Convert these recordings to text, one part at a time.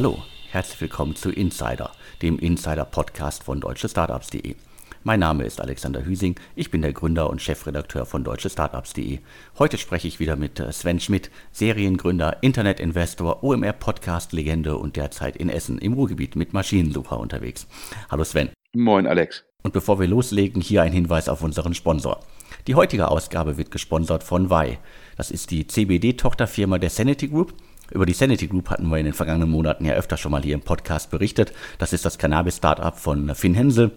Hallo, herzlich willkommen zu Insider, dem Insider-Podcast von deutschestartups.de. Mein Name ist Alexander Hüsing, ich bin der Gründer und Chefredakteur von deutschestartups.de. Heute spreche ich wieder mit äh, Sven Schmidt, Seriengründer, Internetinvestor, OMR-Podcast-Legende und derzeit in Essen im Ruhrgebiet mit Maschinensucher unterwegs. Hallo Sven. Moin Alex. Und bevor wir loslegen, hier ein Hinweis auf unseren Sponsor. Die heutige Ausgabe wird gesponsert von VAI. Das ist die CBD-Tochterfirma der Sanity Group über die Sanity Group hatten wir in den vergangenen Monaten ja öfter schon mal hier im Podcast berichtet. Das ist das Cannabis-Startup von Finn Hensel,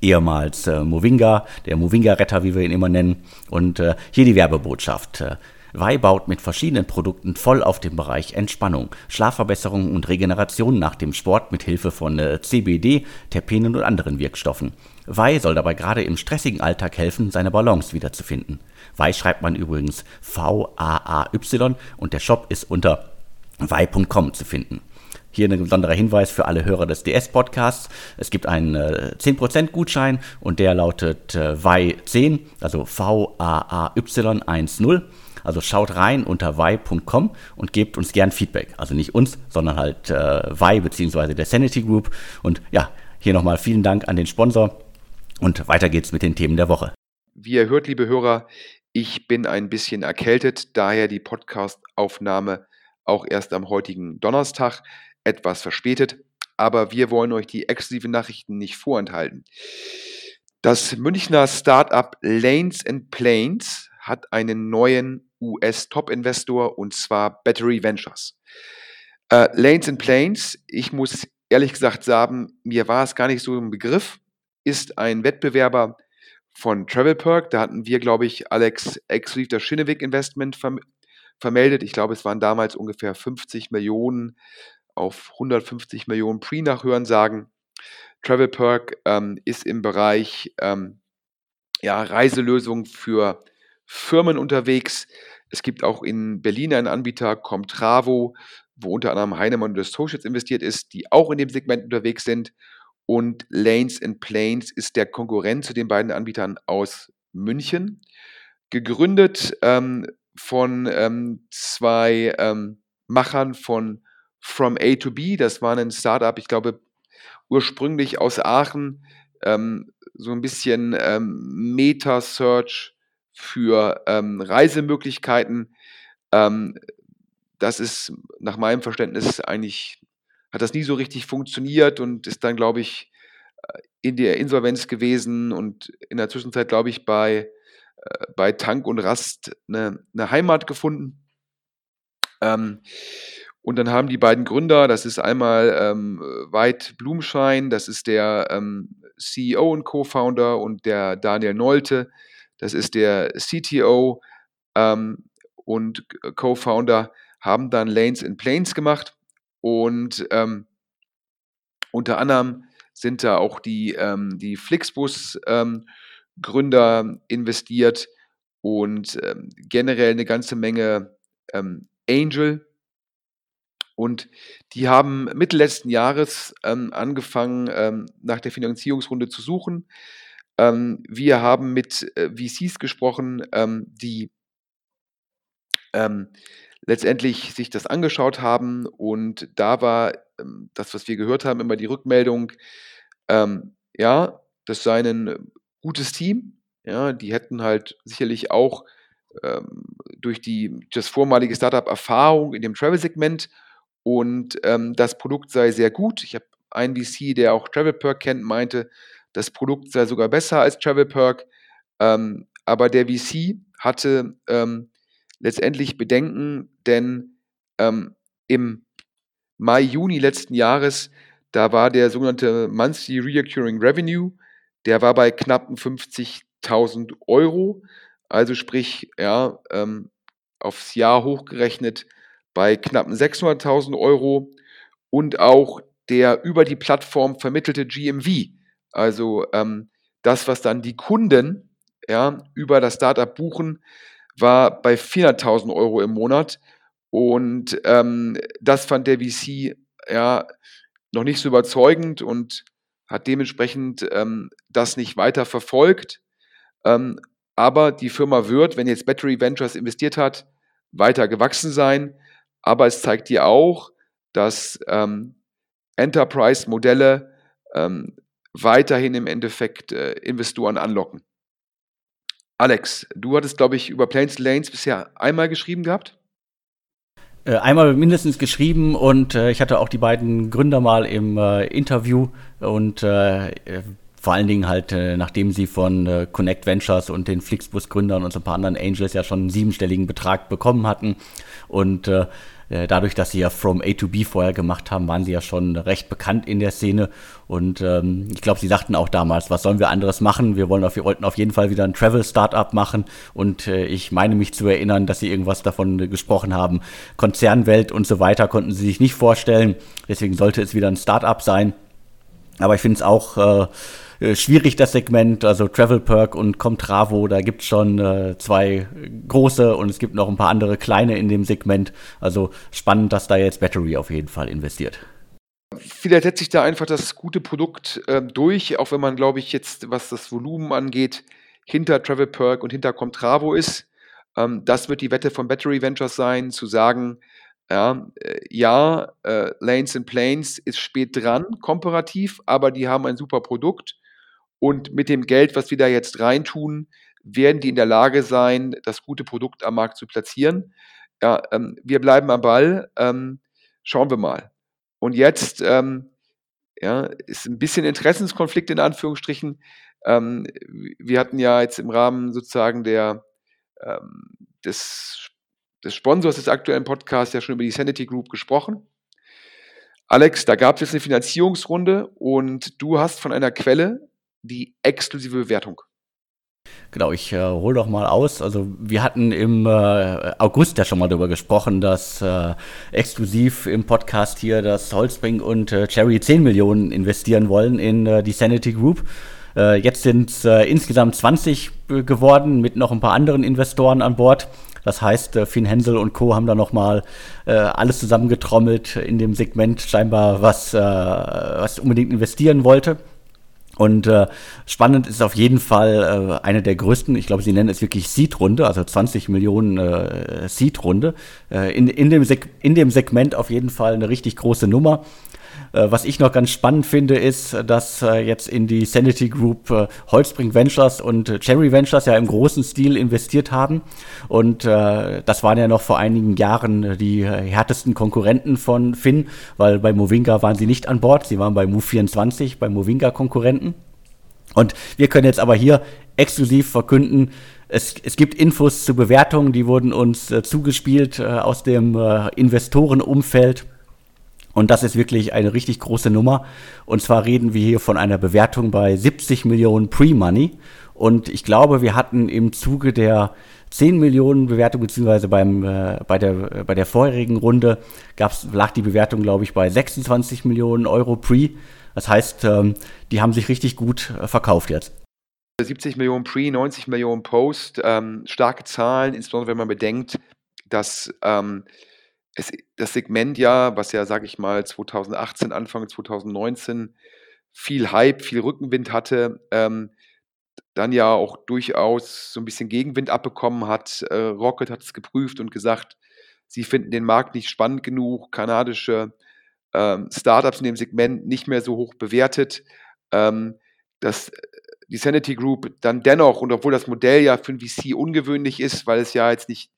ehemals äh, Movinga, der Movinga-Retter, wie wir ihn immer nennen. Und äh, hier die Werbebotschaft. Wei baut mit verschiedenen Produkten voll auf den Bereich Entspannung, Schlafverbesserung und Regeneration nach dem Sport mit Hilfe von äh, CBD, Terpenen und anderen Wirkstoffen. Wei soll dabei gerade im stressigen Alltag helfen, seine Balance wiederzufinden. Wei schreibt man übrigens V-A-A-Y und der Shop ist unter wei.com zu finden. Hier ein besonderer Hinweis für alle Hörer des DS-Podcasts. Es gibt einen äh, 10% Gutschein und der lautet äh, VAI10, also V-A-A-Y 10. Also schaut rein unter VAI.com und gebt uns gern Feedback. Also nicht uns, sondern halt äh, VAI bzw. der Sanity Group. Und ja, hier nochmal vielen Dank an den Sponsor und weiter geht's mit den Themen der Woche. Wie ihr hört, liebe Hörer, ich bin ein bisschen erkältet, daher die Podcast-Aufnahme auch erst am heutigen Donnerstag etwas verspätet. Aber wir wollen euch die exklusiven Nachrichten nicht vorenthalten. Das Münchner Startup Lanes and Planes hat einen neuen US-Top-Investor und zwar Battery Ventures. Äh, Lanes and Planes, ich muss ehrlich gesagt sagen, mir war es gar nicht so im Begriff, ist ein Wettbewerber von Travelperk. Da hatten wir, glaube ich, Alex exklusiv das Schinneweg Investment verm vermeldet. Ich glaube, es waren damals ungefähr 50 Millionen auf 150 Millionen Pre-Nachhören sagen. Travelperk ähm, ist im Bereich ähm, ja, Reiselösungen für Firmen unterwegs. Es gibt auch in Berlin einen Anbieter, Comtravo, wo unter anderem Heinemann und Associates investiert ist, die auch in dem Segment unterwegs sind. Und Lanes and Planes ist der Konkurrent zu den beiden Anbietern aus München. Gegründet ähm, von ähm, zwei ähm, Machern von From A to B. Das war ein Startup, ich glaube, ursprünglich aus Aachen. Ähm, so ein bisschen ähm, Meta-Search für ähm, Reisemöglichkeiten. das ist nach meinem Verständnis eigentlich hat das nie so richtig funktioniert und ist dann, glaube ich, äh, in der Insolvenz gewesen und in der Zwischenzeit, glaube ich, bei, äh, bei Tank und Rast eine, eine Heimat gefunden. Ähm, und dann haben die beiden Gründer, das ist einmal ähm, Veit Blumschein, das ist der ähm, CEO und Co-Founder und der Daniel Nolte, das ist der CTO ähm, und Co-Founder, haben dann Lanes in Planes gemacht und ähm, unter anderem sind da auch die, ähm, die Flixbus-Gründer ähm, investiert und ähm, generell eine ganze Menge ähm, Angel. Und die haben Mitte letzten Jahres angefangen, nach der Finanzierungsrunde zu suchen. Wir haben mit äh, VCs gesprochen, die letztendlich sich das angeschaut haben und da war ähm, das, was wir gehört haben, immer die Rückmeldung, ähm, ja, das sei ein gutes Team, ja, die hätten halt sicherlich auch ähm, durch die das vormalige Startup Erfahrung in dem Travel-Segment und ähm, das Produkt sei sehr gut. Ich habe einen VC, der auch TravelPerk kennt, meinte, das Produkt sei sogar besser als TravelPerk, ähm, aber der VC hatte ähm, letztendlich bedenken, denn ähm, im Mai, Juni letzten Jahres, da war der sogenannte Monthly Reoccurring Revenue, der war bei knapp 50.000 Euro, also sprich, ja, ähm, aufs Jahr hochgerechnet bei knapp 600.000 Euro und auch der über die Plattform vermittelte GMV, also ähm, das, was dann die Kunden ja, über das Startup buchen, war bei 400.000 Euro im Monat. Und ähm, das fand der VC ja noch nicht so überzeugend und hat dementsprechend ähm, das nicht weiter verfolgt. Ähm, aber die Firma wird, wenn jetzt Battery Ventures investiert hat, weiter gewachsen sein. Aber es zeigt dir auch, dass ähm, Enterprise-Modelle ähm, weiterhin im Endeffekt äh, Investoren anlocken. Alex, du hattest, glaube ich, über Planes Lanes bisher einmal geschrieben gehabt? Äh, einmal mindestens geschrieben und äh, ich hatte auch die beiden Gründer mal im äh, Interview und äh, vor allen Dingen halt, nachdem sie von Connect Ventures und den Flixbus-Gründern und so ein paar anderen Angels ja schon einen siebenstelligen Betrag bekommen hatten und äh, dadurch, dass sie ja From A to B vorher gemacht haben, waren sie ja schon recht bekannt in der Szene. Und ähm, ich glaube, sie sagten auch damals, was sollen wir anderes machen? Wir, wollen auf, wir wollten auf jeden Fall wieder ein Travel-Startup machen. Und äh, ich meine mich zu erinnern, dass sie irgendwas davon äh, gesprochen haben. Konzernwelt und so weiter konnten sie sich nicht vorstellen. Deswegen sollte es wieder ein Startup sein. Aber ich finde es auch äh, äh, schwierig, das Segment. Also Travel Perk und Comtravo, da gibt es schon äh, zwei große und es gibt noch ein paar andere kleine in dem Segment. Also spannend, dass da jetzt Battery auf jeden Fall investiert. Vielleicht setzt sich da einfach das gute Produkt äh, durch, auch wenn man, glaube ich, jetzt, was das Volumen angeht, hinter Travel Perk und hinter Comtravo ist. Ähm, das wird die Wette von Battery Ventures sein, zu sagen, ja, äh, ja äh, Lanes and Planes ist spät dran, komparativ, aber die haben ein super Produkt und mit dem Geld, was wir da jetzt reintun, werden die in der Lage sein, das gute Produkt am Markt zu platzieren. Ja, ähm, wir bleiben am Ball. Ähm, schauen wir mal. Und jetzt ähm, ja, ist ein bisschen Interessenskonflikt in Anführungsstrichen. Ähm, wir hatten ja jetzt im Rahmen sozusagen der, ähm, des, des Sponsors des aktuellen Podcasts ja schon über die Sanity Group gesprochen. Alex, da gab es jetzt eine Finanzierungsrunde und du hast von einer Quelle die exklusive Bewertung. Genau, ich äh, hole doch mal aus. Also wir hatten im äh, August ja schon mal darüber gesprochen, dass äh, exklusiv im Podcast hier, dass Holzbring und äh, Cherry 10 Millionen investieren wollen in äh, die Sanity Group. Äh, jetzt sind es äh, insgesamt 20 äh, geworden mit noch ein paar anderen Investoren an Bord. Das heißt, äh, Finn Hensel und Co. haben da nochmal äh, alles zusammengetrommelt in dem Segment, scheinbar was, äh, was unbedingt investieren wollte. Und äh, spannend ist auf jeden Fall äh, eine der größten, ich glaube, sie nennen es wirklich Seed-Runde, also 20 Millionen äh, Seed-Runde. Äh, in, in, dem in dem Segment auf jeden Fall eine richtig große Nummer. Äh, was ich noch ganz spannend finde, ist, dass äh, jetzt in die Sanity Group äh, Holzbring Ventures und Cherry Ventures ja im großen Stil investiert haben. Und das waren ja noch vor einigen Jahren die härtesten Konkurrenten von Finn, weil bei Movinga waren sie nicht an Bord, sie waren bei Move24, bei Movinga-Konkurrenten. Und wir können jetzt aber hier exklusiv verkünden, es, es gibt Infos zu Bewertungen, die wurden uns äh, zugespielt äh, aus dem äh, Investorenumfeld. Und das ist wirklich eine richtig große Nummer. Und zwar reden wir hier von einer Bewertung bei 70 Millionen Pre-Money. Und ich glaube, wir hatten im Zuge der 10 Millionen Bewertung, beziehungsweise beim, äh, bei, der, äh, bei der vorherigen Runde gab's, lag die Bewertung, glaube ich, bei 26 Millionen Euro Pre. Das heißt, ähm, die haben sich richtig gut äh, verkauft jetzt. 70 Millionen Pre, 90 Millionen Post, ähm, starke Zahlen, insbesondere wenn man bedenkt, dass ähm, es, das Segment ja, was ja, sage ich mal, 2018, Anfang 2019 viel Hype, viel Rückenwind hatte, ähm, dann ja auch durchaus so ein bisschen Gegenwind abbekommen hat. Äh, Rocket hat es geprüft und gesagt, sie finden den Markt nicht spannend genug, kanadische ähm, Startups in dem Segment nicht mehr so hoch bewertet. Ähm, dass die Sanity Group dann dennoch, und obwohl das Modell ja für ein VC ungewöhnlich ist, weil es ja jetzt nicht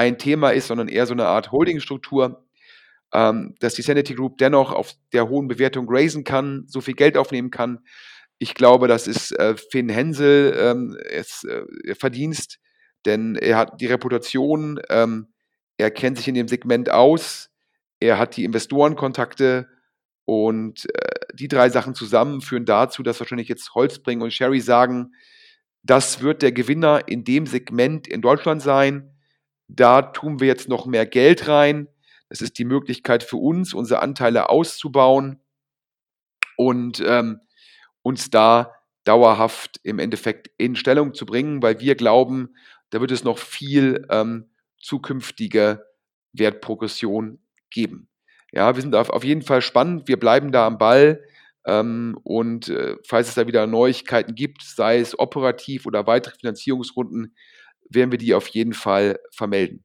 ein Thema ist, sondern eher so eine Art Holdingstruktur, ähm, dass die Sanity Group dennoch auf der hohen Bewertung raisen kann, so viel Geld aufnehmen kann. Ich glaube, das ist äh, Finn Hensel ähm, es, äh, Verdienst, denn er hat die Reputation, ähm, er kennt sich in dem Segment aus, er hat die Investorenkontakte und äh, die drei Sachen zusammen führen dazu, dass wahrscheinlich jetzt Holzbring und Sherry sagen, das wird der Gewinner in dem Segment in Deutschland sein. Da tun wir jetzt noch mehr Geld rein. Das ist die Möglichkeit für uns, unsere Anteile auszubauen und ähm, uns da dauerhaft im Endeffekt in Stellung zu bringen, weil wir glauben, da wird es noch viel ähm, zukünftige Wertprogression geben. Ja, wir sind auf, auf jeden Fall spannend, wir bleiben da am Ball ähm, und äh, falls es da wieder Neuigkeiten gibt, sei es operativ oder weitere Finanzierungsrunden, werden wir die auf jeden Fall vermelden.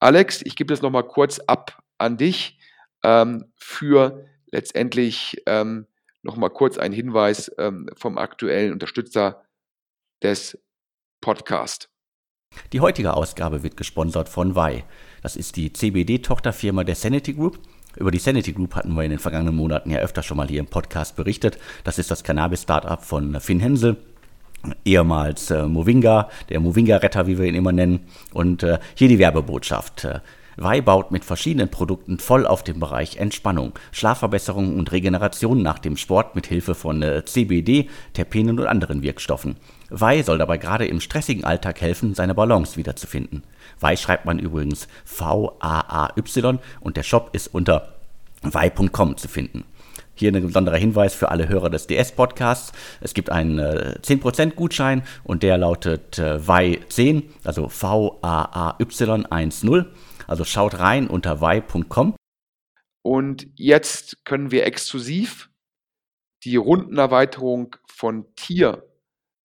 Alex, ich gebe das nochmal kurz ab an dich. ähm, für letztendlich ähm, nochmal kurz ein Hinweis ähm, vom aktuellen Unterstützer des Podcasts. Die heutige Ausgabe wird gesponsert von VAI. Das ist die CBD-Tochterfirma der Sanity Group. Über die Sanity Group hatten wir in den vergangenen Monaten ja öfter schon mal hier im Podcast berichtet. Das ist das Cannabis-Startup von Finn Hensel ehemals äh, Movinga, der Movinga-Retter, wie wir ihn immer nennen. Und äh, hier die Werbebotschaft. Äh, Wei baut mit verschiedenen Produkten voll auf den Bereich Entspannung, Schlafverbesserung und Regeneration nach dem Sport mit Hilfe von äh, CBD, Terpenen und anderen Wirkstoffen. Wei soll dabei gerade im stressigen Alltag helfen, seine Balance wiederzufinden. Wei schreibt man übrigens V-A-A-Y und der Shop ist unter wei.com zu finden. Hier ein besonderer Hinweis für alle Hörer des DS-Podcasts. Es gibt einen äh, 10% Gutschein und der lautet äh, VAI10, also V-A-A-Y 10. Also schaut rein unter VAI.com. Und jetzt können wir exklusiv die Rundenerweiterung von Tier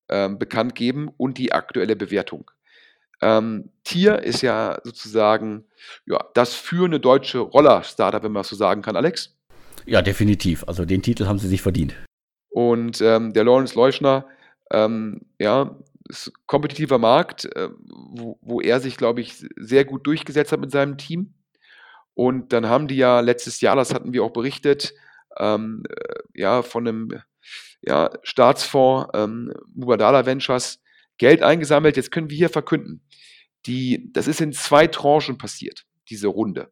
ähm, bekannt geben und die aktuelle Bewertung. Ähm, Tier ist ja sozusagen ja, das führende deutsche Roller-Startup, wenn man das so sagen kann, Alex. Ja, definitiv. Also den Titel haben sie sich verdient. Und ähm, der Lawrence Leuschner, ähm, ja, ist kompetitiver Markt, äh, wo, wo, er sich, glaube ich, sehr gut durchgesetzt hat mit seinem Team. Und dann haben die ja letztes Jahr, das hatten wir auch berichtet, ähm, äh, ja, von einem ja, Staatsfonds ähm, Mubadala Ventures Geld eingesammelt. Jetzt können wir hier verkünden, die, das ist in zwei Tranchen passiert, diese Runde.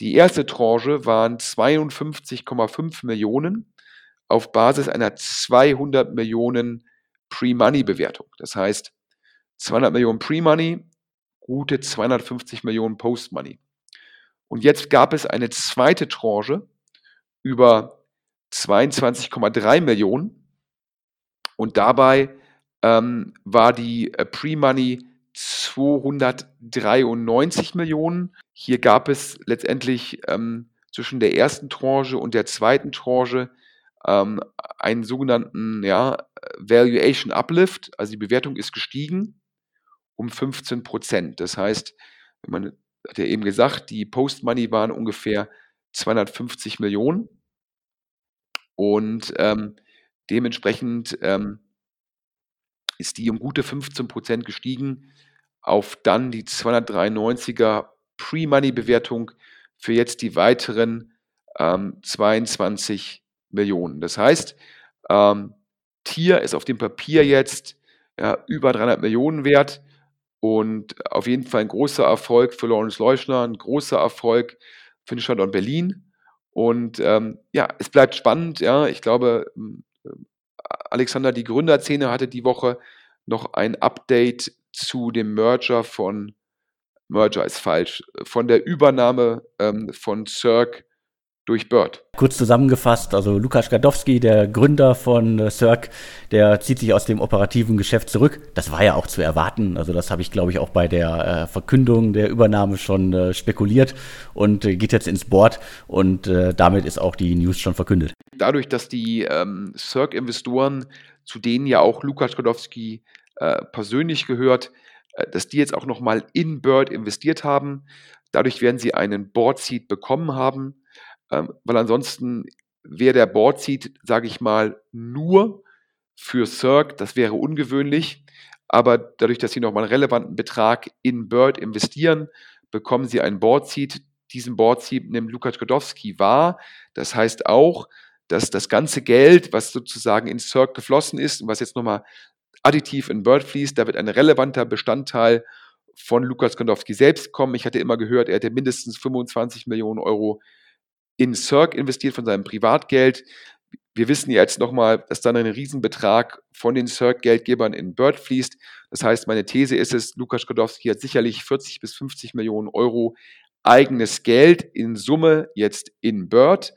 Die erste Tranche waren 52,5 Millionen auf Basis einer 200 Millionen Pre-Money-Bewertung. Das heißt, 200 Millionen Pre-Money, gute 250 Millionen Post-Money. Und jetzt gab es eine zweite Tranche über 22,3 Millionen und dabei ähm, war die äh, Pre-Money 293 Millionen. Hier gab es letztendlich ähm, zwischen der ersten Tranche und der zweiten Tranche ähm, einen sogenannten ja, Valuation Uplift, also die Bewertung ist gestiegen um 15 Prozent. Das heißt, man hat ja eben gesagt, die Post-Money waren ungefähr 250 Millionen und ähm, dementsprechend ähm, ist die um gute 15 Prozent gestiegen auf dann die 293er Pre-Money-Bewertung für jetzt die weiteren ähm, 22 Millionen. Das heißt, ähm, Tier ist auf dem Papier jetzt ja, über 300 Millionen wert und auf jeden Fall ein großer Erfolg für Lawrence Leuschner, ein großer Erfolg für den Standort Berlin. Und ähm, ja, es bleibt spannend. Ja, ich glaube, Alexander, die Gründerszene hatte die Woche noch ein Update zu dem Merger von, Merger ist falsch, von der Übernahme ähm, von Cirque durch Bird. Kurz zusammengefasst, also Lukas Gadowski, der Gründer von äh, Cirque, der zieht sich aus dem operativen Geschäft zurück. Das war ja auch zu erwarten. Also das habe ich, glaube ich, auch bei der äh, Verkündung der Übernahme schon äh, spekuliert und äh, geht jetzt ins Board und äh, damit ist auch die News schon verkündet. Dadurch, dass die ähm, Cirque-Investoren, zu denen ja auch Lukas Gadowski äh, persönlich gehört, äh, dass die jetzt auch nochmal in Bird investiert haben. Dadurch werden sie einen Board Seat bekommen haben, ähm, weil ansonsten wäre der Board Seat, sage ich mal, nur für Cirque, das wäre ungewöhnlich. Aber dadurch, dass sie nochmal einen relevanten Betrag in Bird investieren, bekommen sie einen Board Seat. Diesen Board Seat nimmt Lukas Godowski wahr. Das heißt auch, dass das ganze Geld, was sozusagen in Cirque geflossen ist und was jetzt nochmal additiv in Bird fließt, da wird ein relevanter Bestandteil von Lukas Kondowski selbst kommen. Ich hatte immer gehört, er hätte mindestens 25 Millionen Euro in Cirque investiert von seinem Privatgeld. Wir wissen jetzt nochmal, dass dann ein Riesenbetrag von den Cirque-Geldgebern in Bird fließt. Das heißt, meine These ist es, Lukas Skodowski hat sicherlich 40 bis 50 Millionen Euro eigenes Geld in Summe jetzt in Bird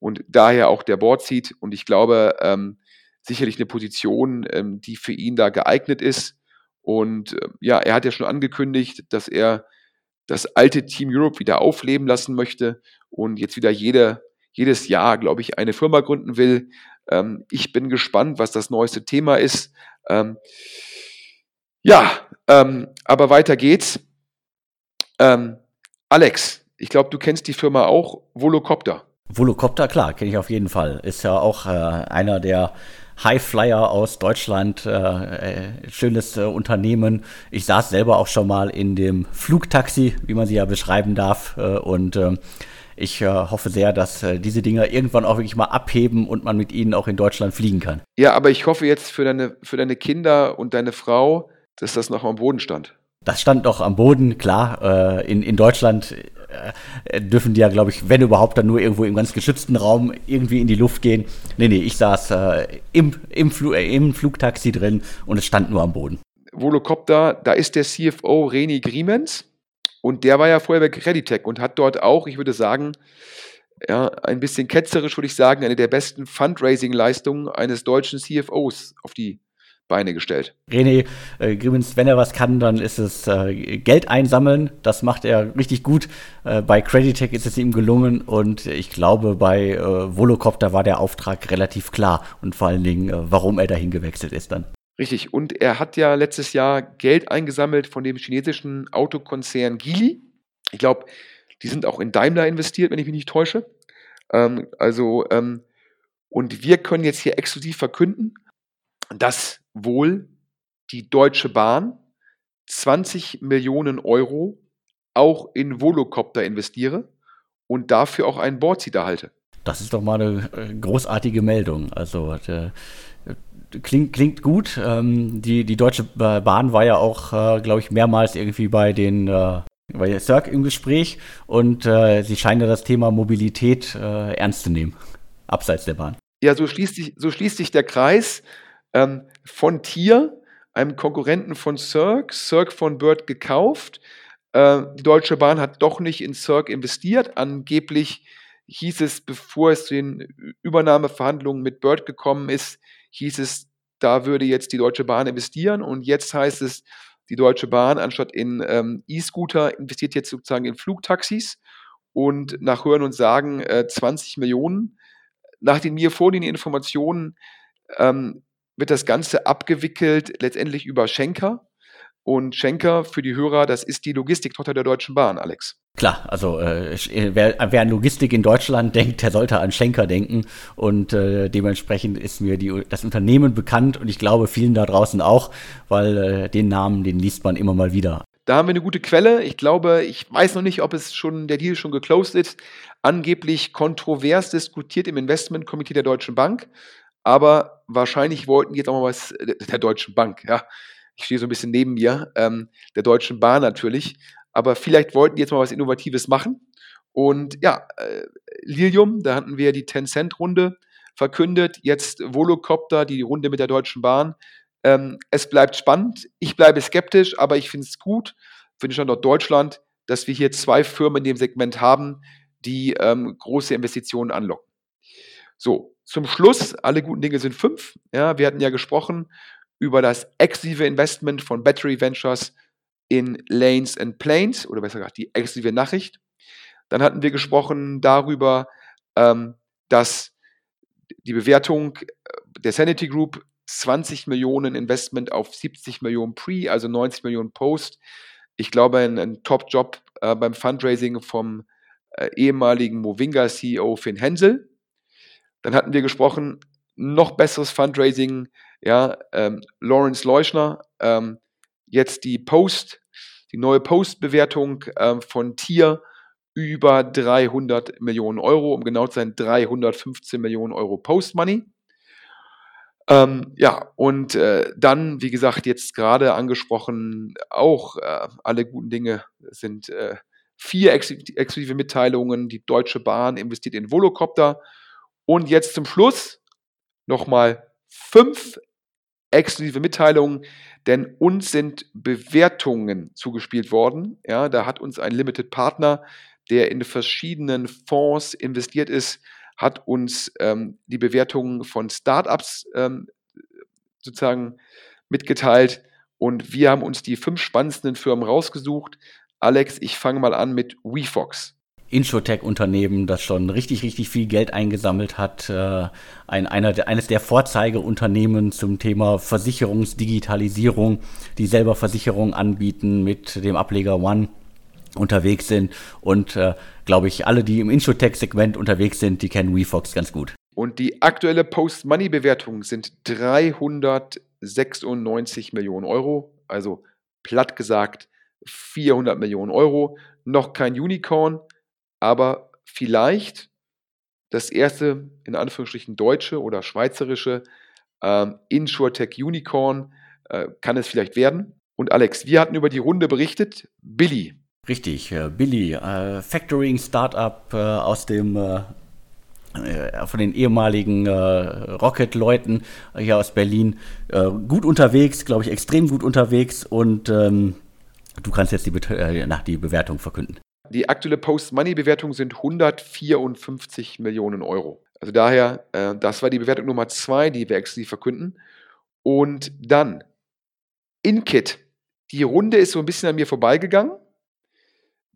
und daher auch der Board Seat. Und ich glaube, ähm, sicherlich eine Position, ähm, die für ihn da geeignet ist. Und äh, ja, er hat ja schon angekündigt, dass er das alte Team Europe wieder aufleben lassen möchte und jetzt wieder jede, jedes Jahr, glaube ich, eine Firma gründen will. Ähm, ich bin gespannt, was das neueste Thema ist. Ähm, ja, ähm, aber weiter geht's. Ähm, Alex, Ich glaube, du kennst die Firma auch, Volocopter. Volocopter, klar, kenne ich auf jeden Fall. Ist ja auch äh, einer der Highflyer aus Deutschland, äh, äh, schönes äh, Unternehmen. Ich saß selber auch schon mal in dem Flugtaxi, wie man sie ja beschreiben darf. Äh, und ähm, ich äh, hoffe sehr, dass äh, diese Dinger irgendwann auch wirklich mal abheben und man mit ihnen auch in Deutschland fliegen kann. Ja, aber ich hoffe jetzt für deine, für deine Kinder und deine Frau, dass das noch am Boden stand. Das stand noch am Boden, klar. In, in Deutschland äh, dürfen die ja, glaube ich, wenn überhaupt, dann nur irgendwo im ganz geschützten Raum irgendwie in die Luft gehen. Nee, nee, ich saß äh, im, im, Flu äh, im Flugtaxi drin und es stand nur am Boden. Volocopter, da ist der CFO Reni Griemens und der war ja vorher bei Creditec und hat dort auch, ich würde sagen, ja, ein bisschen ketzerisch würde ich sagen, eine der besten Fundraising-Leistungen eines deutschen CFOs auf die Beine gestellt. René äh, Grimmens, wenn er was kann, dann ist es äh, Geld einsammeln. Das macht er richtig gut. Äh, bei Creditec ist es ihm gelungen und ich glaube, bei äh, Volocopter war der Auftrag relativ klar und vor allen Dingen, äh, warum er dahin gewechselt ist dann. Richtig. Und er hat ja letztes Jahr Geld eingesammelt von dem chinesischen Autokonzern Geely. Ich glaube, die sind auch in Daimler investiert, wenn ich mich nicht täusche. Ähm, also, ähm, und wir können jetzt hier exklusiv verkünden, dass wohl die Deutsche Bahn 20 Millionen Euro auch in Volocopter investiere und dafür auch einen Boardseat erhalte. Das ist doch mal eine äh, großartige Meldung. Also der, klingt, klingt gut. Ähm, die, die Deutsche Bahn war ja auch, äh, glaube ich, mehrmals irgendwie bei den äh, bei Cirque im Gespräch und äh, sie scheinen ja das Thema Mobilität äh, ernst zu nehmen, abseits der Bahn. Ja, so schließt sich, so schließt sich der Kreis ähm, von Tier, einem Konkurrenten von Cirque, Cirque von Bird gekauft. Äh, die Deutsche Bahn hat doch nicht in Cirque investiert. Angeblich hieß es, bevor es zu den Übernahmeverhandlungen mit Bird gekommen ist, hieß es, da würde jetzt die Deutsche Bahn investieren und jetzt heißt es, die Deutsche Bahn anstatt in ähm, E-Scooter investiert jetzt sozusagen in Flugtaxis und nach Hören und Sagen äh, 20 Millionen. Nach den mir vorliegenden Informationen ähm, wird das Ganze abgewickelt letztendlich über Schenker. Und Schenker für die Hörer, das ist die Logistiktochter der Deutschen Bahn, Alex. Klar, also äh, wer, wer, an Logistik in Deutschland denkt, der sollte an Schenker denken. Und äh, dementsprechend ist mir die, das Unternehmen bekannt und ich glaube vielen da draußen auch, weil äh, den Namen, den liest man immer mal wieder. Da haben wir eine gute Quelle. Ich glaube, ich weiß noch nicht, ob es schon der Deal schon geclosed ist. Angeblich kontrovers diskutiert im Investmentkomitee der Deutschen Bank. Aber wahrscheinlich wollten jetzt auch mal was äh, der Deutschen Bank, ja ich stehe so ein bisschen neben mir, ähm, der Deutschen Bahn natürlich. Aber vielleicht wollten die jetzt mal was Innovatives machen. Und ja, äh, Lilium, da hatten wir die 10-Cent-Runde verkündet. Jetzt Volocopter, die Runde mit der Deutschen Bahn. Ähm, es bleibt spannend. Ich bleibe skeptisch, aber ich finde es gut für den Standort Deutschland, dass wir hier zwei Firmen in dem Segment haben, die ähm, große Investitionen anlocken. So, zum Schluss, alle guten Dinge sind fünf. Ja, wir hatten ja gesprochen über das exklusive Investment von Battery Ventures in Lanes and Planes oder besser gesagt die exklusive Nachricht. Dann hatten wir gesprochen darüber, ähm, dass die Bewertung äh, der Sanity Group 20 Millionen Investment auf 70 Millionen Pre, also 90 Millionen Post. Ich glaube, ein, ein Top-Job äh, beim Fundraising vom äh, ehemaligen Movinga CEO Finn Hensel. Dann hatten wir gesprochen, noch besseres Fundraising ja, ähm, Lawrence Leuschner, ähm, jetzt die Post, die neue Post-Bewertung ähm, von Tier über 300 Millionen Euro, um genau zu sein 315 Millionen Euro Post-Money. Ähm, ja, und äh, dann, wie gesagt, jetzt gerade angesprochen, auch äh, alle guten Dinge sind äh, vier exklusive Mitteilungen. Die Deutsche Bahn investiert in Volocopter. Und jetzt zum Schluss nochmal fünf exklusive Mitteilungen, denn uns sind Bewertungen zugespielt worden. Ja, da hat uns ein Limited Partner, der in verschiedenen Fonds investiert ist, hat uns ähm, die Bewertungen von Startups ähm, sozusagen mitgeteilt und wir haben uns die fünf spannendsten Firmen rausgesucht. Alex, ich fange mal an mit WeFox. Insurtech-Unternehmen, das schon richtig, richtig viel Geld eingesammelt hat. Äh, ein, einer, eines der Vorzeigeunternehmen zum Thema Versicherungsdigitalisierung, die selber Versicherungen anbieten mit dem Ableger One. unterwegs sind. Und äh, glaube ich, alle, die im Insurtech-Segment unterwegs sind, die kennen WeFox ganz gut. Und die aktuelle Post-Money-Bewertung sind 396 Millionen Euro, also platt gesagt 400 Millionen Euro. Noch kein Unicorn, aber vielleicht das erste, in Anführungsstrichen, deutsche oder schweizerische ähm, InsurTech Unicorn äh, kann es vielleicht werden. Und Alex, wir hatten über die Runde berichtet. Billy. Richtig, äh, Billy, äh, Factoring Startup äh, aus dem äh, äh, von den ehemaligen Rocket-Leuten hier aus Berlin. gut unterwegs, glaube ich, extrem gut unterwegs und ähm, du kannst jetzt die, Be nach die Bewertung verkünden. Die aktuelle Post-Money-Bewertung sind 154 Millionen Euro. Also daher, äh, das war die Bewertung Nummer zwei, die wir exklusiv verkünden. Und dann, Inkit. Die Runde ist so ein bisschen an mir vorbeigegangen.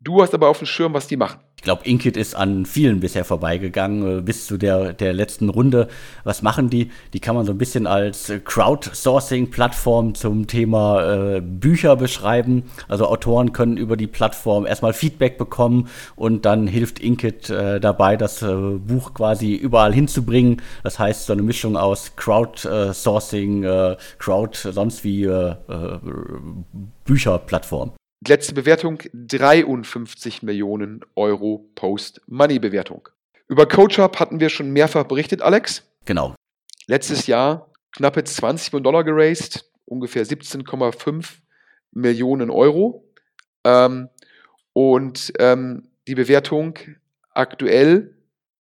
Du hast aber auf dem Schirm, was die machen. Ich glaube, Inkit ist an vielen bisher vorbeigegangen, äh, bis zu der, der letzten Runde. Was machen die? Die kann man so ein bisschen als Crowdsourcing-Plattform zum Thema äh, Bücher beschreiben. Also Autoren können über die Plattform erstmal Feedback bekommen und dann hilft Inkit äh, dabei, das äh, Buch quasi überall hinzubringen. Das heißt, so eine Mischung aus Crowdsourcing, äh, Crowd, sonst wie äh, Bücherplattform. Letzte Bewertung 53 Millionen Euro Post-Money-Bewertung. Über CoachUp hatten wir schon mehrfach berichtet, Alex. Genau. Letztes Jahr knappe 20 Millionen Dollar geraced, ungefähr 17,5 Millionen Euro. Ähm, und ähm, die Bewertung aktuell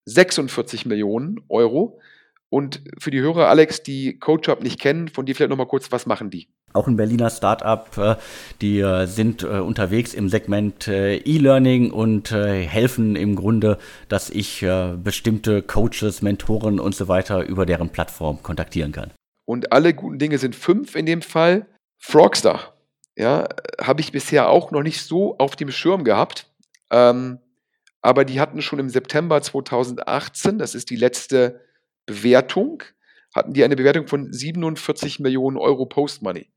46 Millionen Euro. Und für die Hörer, Alex, die CoachUp nicht kennen, von dir vielleicht nochmal kurz, was machen die? Auch ein Berliner Startup, äh, die äh, sind äh, unterwegs im Segment E-Learning und helfen im Grunde, dass ich bestimmte Coaches, Mentoren und so weiter über deren Plattform kontaktieren kann. Und alle guten Dinge sind fünf in dem Fall. Frogstar, ja, habe ich bisher auch noch nicht so auf dem Schirm gehabt. Ähm, aber die hatten schon im September 2018, das ist die letzte Bewertung, hatten die eine Bewertung von 47 Millionen Euro Post-Money.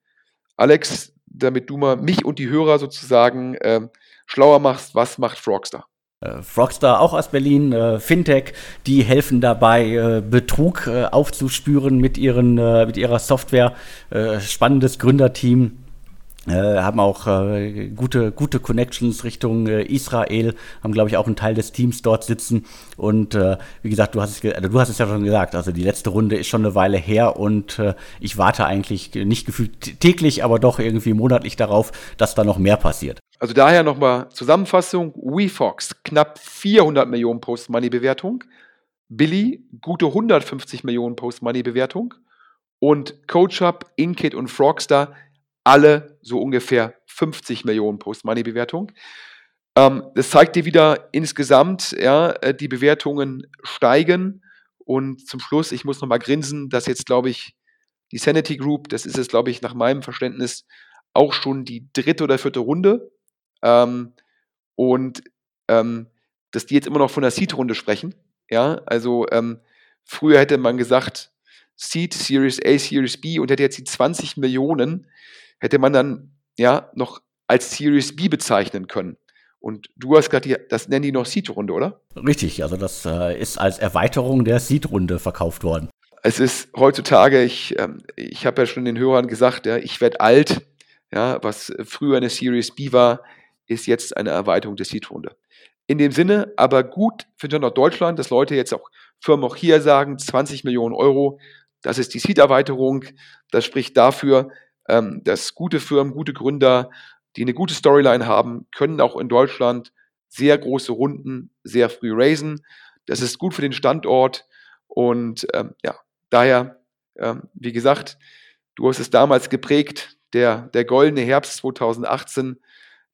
Alex, damit du mal mich und die Hörer sozusagen äh, schlauer machst, was macht Frogstar? Äh, Frogstar auch aus Berlin, äh, Fintech, die helfen dabei, äh, Betrug aufzuspüren mit, ihren, mit ihrer Software. spannendes Gründerteam, äh, haben auch äh, gute, gute Connections Richtung äh, Israel, haben, glaube ich, auch einen Teil des Teams dort sitzen. Und äh, wie gesagt, du hast, es also du hast es ja schon gesagt, also die letzte Runde ist schon eine Weile her und äh, ich warte eigentlich nicht gefühlt täglich, aber doch irgendwie monatlich darauf, dass da noch mehr passiert. Also daher nochmal Zusammenfassung. WeFox, knapp 400 Millionen Post-Money-Bewertung. Billy, gute 150 Millionen Post-Money-Bewertung. Und CoachUp, Inkit und Frogstar alle so ungefähr 50 Millionen Post-Money-Bewertung. Ähm, das zeigt dir wieder insgesamt, ja, äh, die Bewertungen steigen. Und zum Schluss, ich muss nochmal grinsen, dass jetzt, glaube ich, die Sanity Group, das ist es, glaube ich, nach meinem Verständnis auch schon die dritte oder vierte Runde. Ähm, und ähm, dass die jetzt immer noch von der Seed-Runde sprechen. Ja, also ähm, früher hätte man gesagt, Seed, Series A, Series B und hätte jetzt die 20 Millionen hätte man dann ja noch als Series B bezeichnen können. Und du hast gerade, das nennen die noch Seed-Runde, oder? Richtig, also das äh, ist als Erweiterung der Seed-Runde verkauft worden. Es ist heutzutage, ich, ähm, ich habe ja schon den Hörern gesagt, ja, ich werde alt. Ja, was früher eine Series B war, ist jetzt eine Erweiterung der Seed-Runde. In dem Sinne, aber gut für Deutschland, dass Leute jetzt auch Firmen auch hier sagen, 20 Millionen Euro, das ist die Seed-Erweiterung. Das spricht dafür, ähm, dass gute Firmen, gute Gründer, die eine gute Storyline haben, können auch in Deutschland sehr große Runden sehr früh raisen. Das ist gut für den Standort und ähm, ja, daher, ähm, wie gesagt, du hast es damals geprägt, der, der goldene Herbst 2018,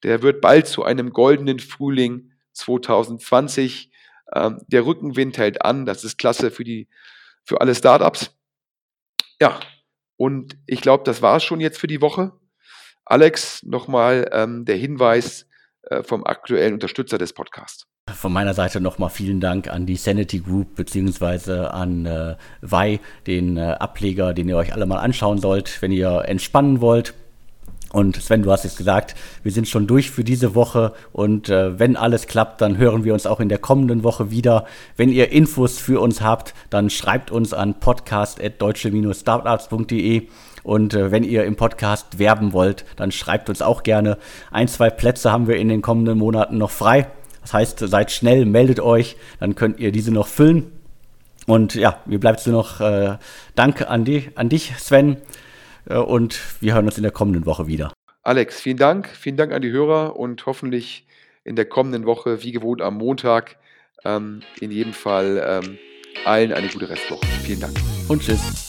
der wird bald zu einem goldenen Frühling 2020. Ähm, der Rückenwind hält an, das ist klasse für, die, für alle Startups. Ja, und ich glaube, das war es schon jetzt für die Woche. Alex, nochmal ähm, der Hinweis äh, vom aktuellen Unterstützer des Podcasts. Von meiner Seite nochmal vielen Dank an die Sanity Group beziehungsweise an äh, VI, den äh, Ableger, den ihr euch alle mal anschauen sollt, wenn ihr entspannen wollt. Und Sven, du hast es gesagt, wir sind schon durch für diese Woche und äh, wenn alles klappt, dann hören wir uns auch in der kommenden Woche wieder. Wenn ihr Infos für uns habt, dann schreibt uns an podcast.deutsche-startups.de und äh, wenn ihr im Podcast werben wollt, dann schreibt uns auch gerne. Ein, zwei Plätze haben wir in den kommenden Monaten noch frei. Das heißt, seid schnell, meldet euch, dann könnt ihr diese noch füllen. Und ja, mir bleibt nur noch äh, Danke an, die, an dich, Sven. Äh, und wir hören uns in der kommenden Woche wieder. Alex, vielen Dank. Vielen Dank an die Hörer und hoffentlich in der kommenden Woche, wie gewohnt am Montag, ähm, in jedem Fall ähm, allen eine gute Restwoche. Vielen Dank. Und tschüss.